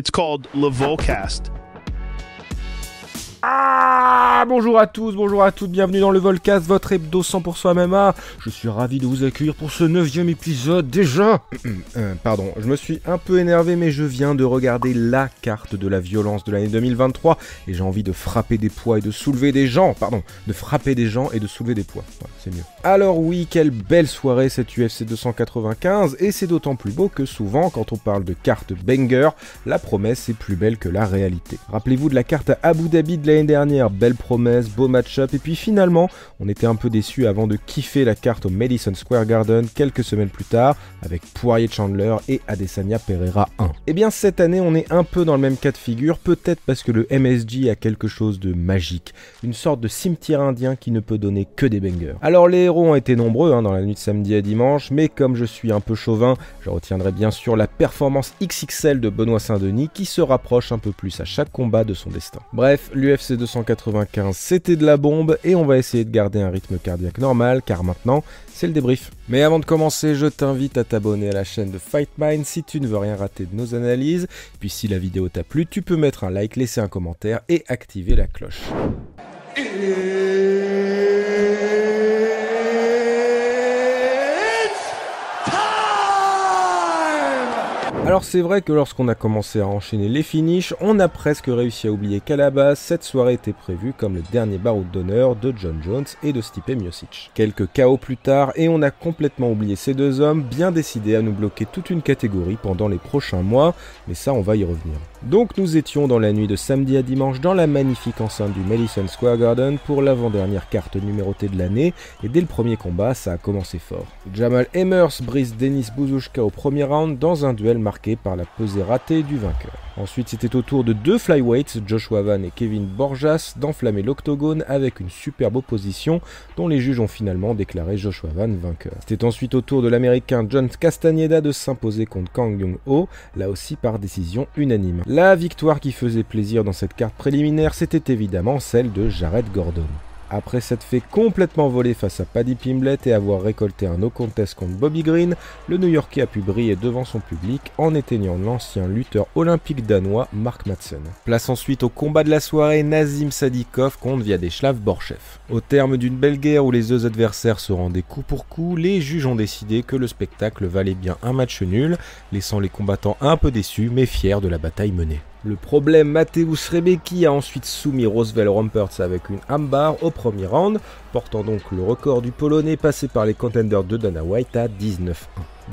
It's called Levolcast. Ah Bonjour à tous, bonjour à toutes, bienvenue dans le Volcast, votre hebdo 100% MMA. Je suis ravi de vous accueillir pour ce neuvième épisode déjà. Euh, pardon, je me suis un peu énervé mais je viens de regarder la carte de la violence de l'année 2023 et j'ai envie de frapper des poids et de soulever des gens. Pardon, de frapper des gens et de soulever des poids. c'est mieux. Alors oui, quelle belle soirée cette UFC 295 et c'est d'autant plus beau que souvent quand on parle de carte banger, la promesse est plus belle que la réalité. Rappelez-vous de la carte à Abu Dhabi de l'année dernière, belle promesse, promesses, beau match-up, et puis finalement, on était un peu déçu avant de kiffer la carte au Madison Square Garden quelques semaines plus tard, avec Poirier Chandler et Adesanya Pereira 1. Et eh bien cette année, on est un peu dans le même cas de figure, peut-être parce que le MSG a quelque chose de magique, une sorte de cimetière indien qui ne peut donner que des bangers. Alors les héros ont été nombreux hein, dans la nuit de samedi à dimanche, mais comme je suis un peu chauvin, je retiendrai bien sûr la performance XXL de Benoît Saint-Denis qui se rapproche un peu plus à chaque combat de son destin. Bref, l'UFC 295 Hein, c'était de la bombe et on va essayer de garder un rythme cardiaque normal car maintenant c'est le débrief. Mais avant de commencer, je t'invite à t'abonner à la chaîne de Fight Mind si tu ne veux rien rater de nos analyses. Puis si la vidéo t'a plu, tu peux mettre un like, laisser un commentaire et activer la cloche. Alors c'est vrai que lorsqu'on a commencé à enchaîner les finishes, on a presque réussi à oublier qu'à la base, cette soirée était prévue comme le dernier baroud d'honneur de John Jones et de Stipe Miocic. Quelques chaos plus tard, et on a complètement oublié ces deux hommes, bien décidés à nous bloquer toute une catégorie pendant les prochains mois, mais ça on va y revenir. Donc nous étions dans la nuit de samedi à dimanche dans la magnifique enceinte du Madison Square Garden pour l'avant-dernière carte numérotée de l'année, et dès le premier combat, ça a commencé fort. Jamal Emers brise Denis Bouzouchka au premier round dans un duel marqué par la pesée ratée du vainqueur. Ensuite, c'était au tour de deux flyweights, Joshua Van et Kevin Borjas, d'enflammer l'octogone avec une superbe opposition dont les juges ont finalement déclaré Joshua Van vainqueur. C'était ensuite au tour de l'américain John Castaneda de s'imposer contre Kang Young-ho, là aussi par décision unanime. La victoire qui faisait plaisir dans cette carte préliminaire, c'était évidemment celle de Jared Gordon. Après s'être fait complètement voler face à Paddy Pimblett et avoir récolté un no contest contre Bobby Green, le New-Yorkais a pu briller devant son public en éteignant l'ancien lutteur olympique danois Mark Madsen. Place ensuite au combat de la soirée Nazim Sadikov contre Vyacheslav Borchev. Au terme d'une belle guerre où les deux adversaires se rendaient coup pour coup, les juges ont décidé que le spectacle valait bien un match nul, laissant les combattants un peu déçus mais fiers de la bataille menée. Le problème, Mateusz Rebecki a ensuite soumis Roosevelt Rumpertz avec une armbar au premier round, portant donc le record du Polonais passé par les contenders de Dana White à 19-1.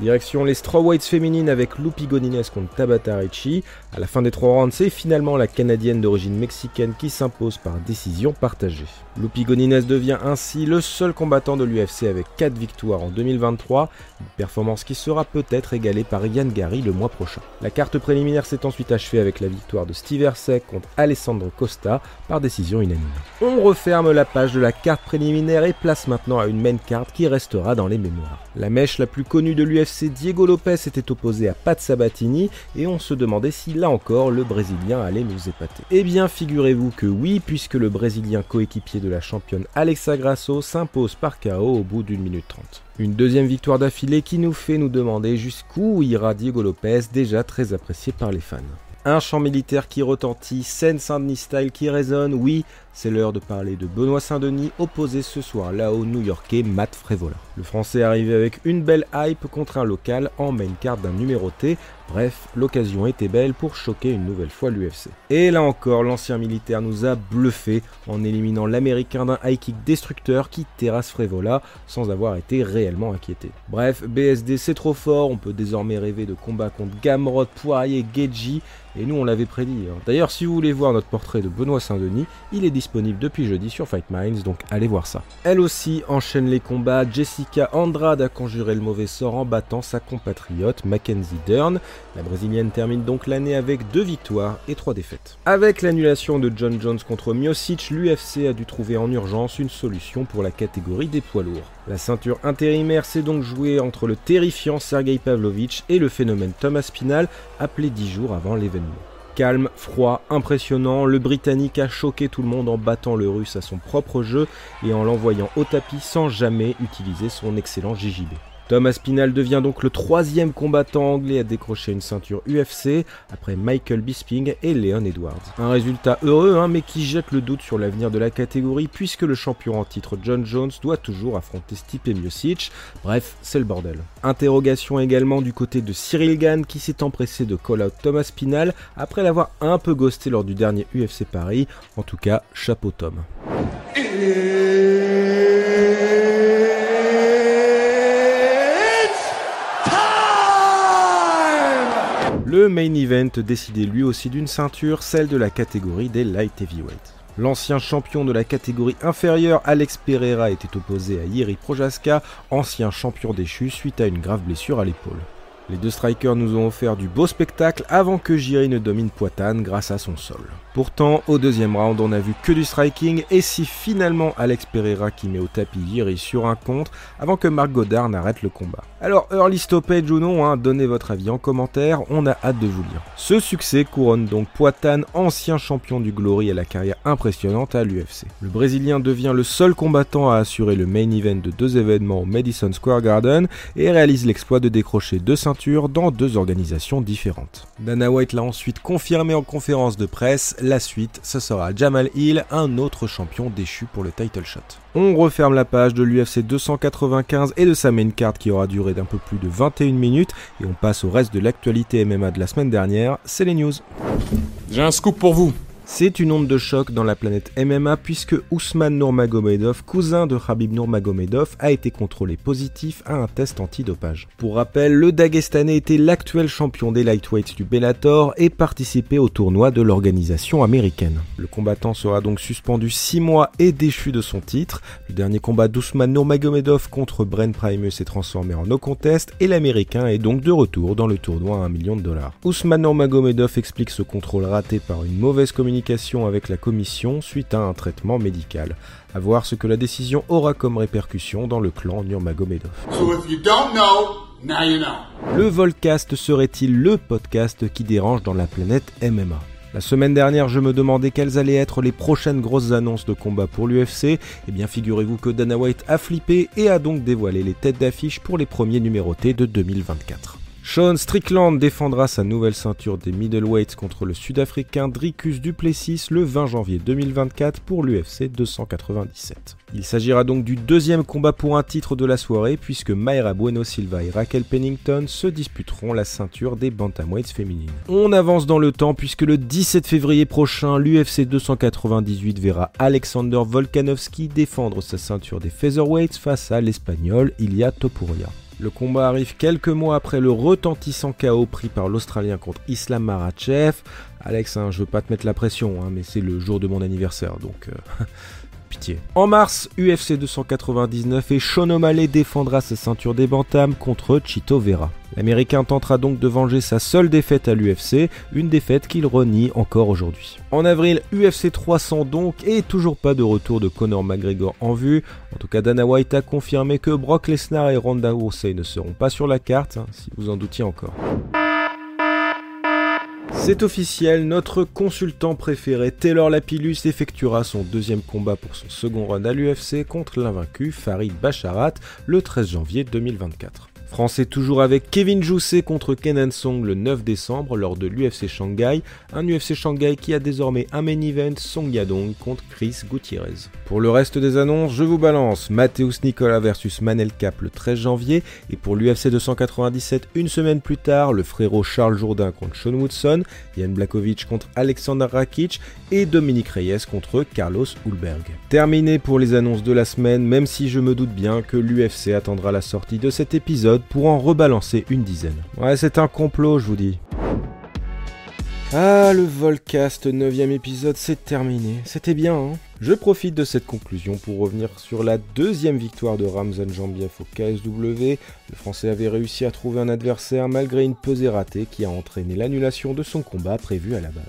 Direction les strawweights féminines avec Lupi Gonines contre Tabata Ricci. À la fin des trois rounds, c'est finalement la Canadienne d'origine mexicaine qui s'impose par décision partagée. Lupi Gonines devient ainsi le seul combattant de l'UFC avec 4 victoires en 2023, une performance qui sera peut-être égalée par Yann Gary le mois prochain. La carte préliminaire s'est ensuite achevée avec la victoire de Steve Ersek contre Alessandro Costa par décision unanime. On referme la page de la carte préliminaire et place maintenant à une main carte qui restera dans les mémoires. La mèche la plus connue de l'UFC Diego Lopez était opposé à Pat Sabatini et on se demandait si là encore le Brésilien allait nous épater. Eh bien figurez-vous que oui, puisque le Brésilien coéquipier de la championne Alexa Grasso s'impose par KO au bout d'une minute trente. Une deuxième victoire d'affilée qui nous fait nous demander jusqu'où ira Diego Lopez, déjà très apprécié par les fans. Un chant militaire qui retentit, scène Saint-Denis style qui résonne, oui, c'est l'heure de parler de Benoît Saint-Denis opposé ce soir-là au New-Yorkais Matt Frévola. Le français arrivé avec une belle hype contre un local en main card d'un numéroté. Bref, l'occasion était belle pour choquer une nouvelle fois l'UFC. Et là encore, l'ancien militaire nous a bluffé en éliminant l'américain d'un high kick destructeur qui terrasse Frévola sans avoir été réellement inquiété. Bref, BSD c'est trop fort, on peut désormais rêver de combats contre Gamrot, Poirier, Geji, et nous on l'avait prédit. Hein. D'ailleurs, si vous voulez voir notre portrait de Benoît Saint-Denis, il est disponible disponible depuis jeudi sur Fight Minds, donc allez voir ça. Elle aussi enchaîne les combats. Jessica Andrade a conjuré le mauvais sort en battant sa compatriote Mackenzie Dern. La brésilienne termine donc l'année avec deux victoires et trois défaites. Avec l'annulation de John Jones contre Miocic, l'UFC a dû trouver en urgence une solution pour la catégorie des poids lourds. La ceinture intérimaire s'est donc jouée entre le terrifiant Sergei Pavlovich et le phénomène Thomas Pinal, appelé dix jours avant l'événement. Calme, froid, impressionnant, le Britannique a choqué tout le monde en battant le Russe à son propre jeu et en l'envoyant au tapis sans jamais utiliser son excellent JJB. Thomas Spinal devient donc le troisième combattant anglais à décrocher une ceinture UFC après Michael Bisping et Leon Edwards. Un résultat heureux, hein, mais qui jette le doute sur l'avenir de la catégorie puisque le champion en titre John Jones doit toujours affronter Stipe Miocic. Bref, c'est le bordel. Interrogation également du côté de Cyril Gann qui s'est empressé de call out Thomas Spinal après l'avoir un peu ghosté lors du dernier UFC Paris. En tout cas, chapeau Tom. Le main event décidait lui aussi d'une ceinture, celle de la catégorie des light heavyweight. L'ancien champion de la catégorie inférieure, Alex Pereira, était opposé à Yeri Projaska, ancien champion déchu suite à une grave blessure à l'épaule. Les deux strikers nous ont offert du beau spectacle avant que Jiri ne domine Poitane grâce à son sol. Pourtant, au deuxième round, on a vu que du striking et si finalement Alex Pereira qui met au tapis Jiri sur un contre avant que Marc Godard n'arrête le combat. Alors, early stoppage ou non, hein, donnez votre avis en commentaire, on a hâte de vous lire. Ce succès couronne donc Poitane, ancien champion du Glory à la carrière impressionnante à l'UFC. Le Brésilien devient le seul combattant à assurer le main event de deux événements au Madison Square Garden et réalise l'exploit de décrocher deux ceintures dans deux organisations différentes. Dana White l'a ensuite confirmé en conférence de presse, la suite, ce sera Jamal Hill, un autre champion déchu pour le title shot. On referme la page de l'UFC 295 et de sa main card qui aura duré d'un peu plus de 21 minutes et on passe au reste de l'actualité MMA de la semaine dernière, c'est les news. J'ai un scoop pour vous. C'est une onde de choc dans la planète MMA puisque Ousmane Nurmagomedov, cousin de Khabib Nurmagomedov, a été contrôlé positif à un test antidopage. Pour rappel, le Dagestanais était l'actuel champion des lightweights du Bellator et participait au tournoi de l'organisation américaine. Le combattant sera donc suspendu 6 mois et déchu de son titre. Le dernier combat d'Ousmane Nurmagomedov contre Bren Primus s'est transformé en no contest et l'américain est donc de retour dans le tournoi à 1 million de dollars. Ousmane Nurmagomedov explique ce contrôle raté par une mauvaise communication avec la commission suite à un traitement médical. À voir ce que la décision aura comme répercussion dans le clan Nurmagomedov. Le Volcast serait-il le podcast qui dérange dans la planète MMA la semaine dernière, je me demandais quelles allaient être les prochaines grosses annonces de combat pour l'UFC. Eh bien, figurez-vous que Dana White a flippé et a donc dévoilé les têtes d'affiche pour les premiers numérotés de 2024. Sean Strickland défendra sa nouvelle ceinture des middleweights contre le sud-africain Dricus Duplessis le 20 janvier 2024 pour l'UFC 297. Il s'agira donc du deuxième combat pour un titre de la soirée puisque Mayra Bueno Silva et Raquel Pennington se disputeront la ceinture des bantamweights féminines. On avance dans le temps puisque le 17 février prochain, l'UFC 298 verra Alexander Volkanovski défendre sa ceinture des featherweights face à l'espagnol Ilia Topuria. Le combat arrive quelques mois après le retentissant KO pris par l'Australien contre Islam Marachev. Alex, hein, je veux pas te mettre la pression, hein, mais c'est le jour de mon anniversaire, donc euh, En mars, UFC 299 et Sean O'Malley défendra sa ceinture des bantams contre Chito Vera. L'Américain tentera donc de venger sa seule défaite à l'UFC, une défaite qu'il renie encore aujourd'hui. En avril, UFC 300 donc, et toujours pas de retour de Conor McGregor en vue. En tout cas, Dana White a confirmé que Brock Lesnar et Ronda Rousey ne seront pas sur la carte, hein, si vous en doutiez encore. C'est officiel, notre consultant préféré Taylor Lapillus effectuera son deuxième combat pour son second run à l'UFC contre l'invaincu Farid Bacharat le 13 janvier 2024. Français toujours avec Kevin Jousset contre Kenan Song le 9 décembre lors de l'UFC Shanghai, un UFC Shanghai qui a désormais un main event Song Yadong contre Chris Gutierrez. Pour le reste des annonces, je vous balance Mateusz Nicola versus Manel Cap le 13 janvier et pour l'UFC 297 une semaine plus tard, le frérot Charles Jourdain contre Sean Woodson, Yann Blakovic contre Alexander Rakic et Dominique Reyes contre Carlos Hulberg. Terminé pour les annonces de la semaine, même si je me doute bien que l'UFC attendra la sortie de cet épisode pour en rebalancer une dizaine. Ouais, c'est un complot, je vous dis. Ah, le Volcast 9ème épisode, c'est terminé. C'était bien, hein Je profite de cette conclusion pour revenir sur la deuxième victoire de Ramzan Jambiev au KSW. Le Français avait réussi à trouver un adversaire malgré une pesée ratée qui a entraîné l'annulation de son combat prévu à la base.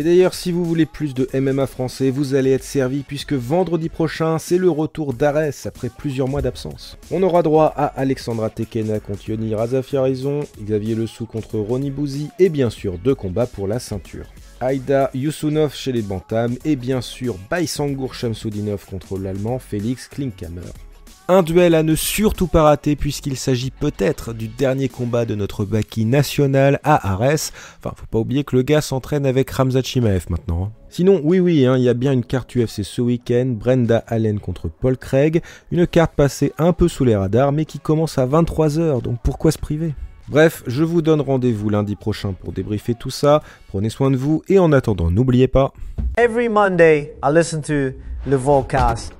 Et d'ailleurs, si vous voulez plus de MMA français, vous allez être servi puisque vendredi prochain, c'est le retour d'Ares après plusieurs mois d'absence. On aura droit à Alexandra Tekena contre Yoni Razafiarizon, Xavier Sou contre Ronnie Bouzy et bien sûr deux combats pour la ceinture. Aïda Yusunov chez les Bantams et bien sûr Baisangour Shamsudinov contre l'Allemand Félix Klinkhammer. Un duel à ne surtout pas rater puisqu'il s'agit peut-être du dernier combat de notre Baki national à Ares. Enfin, faut pas oublier que le gars s'entraîne avec Ramzat Chimaev maintenant. Hein. Sinon, oui oui, hein, il y a bien une carte UFC ce week-end, Brenda Allen contre Paul Craig, une carte passée un peu sous les radars mais qui commence à 23h, donc pourquoi se priver? Bref, je vous donne rendez-vous lundi prochain pour débriefer tout ça. Prenez soin de vous et en attendant, n'oubliez pas. Every Monday, I listen to le Volcast.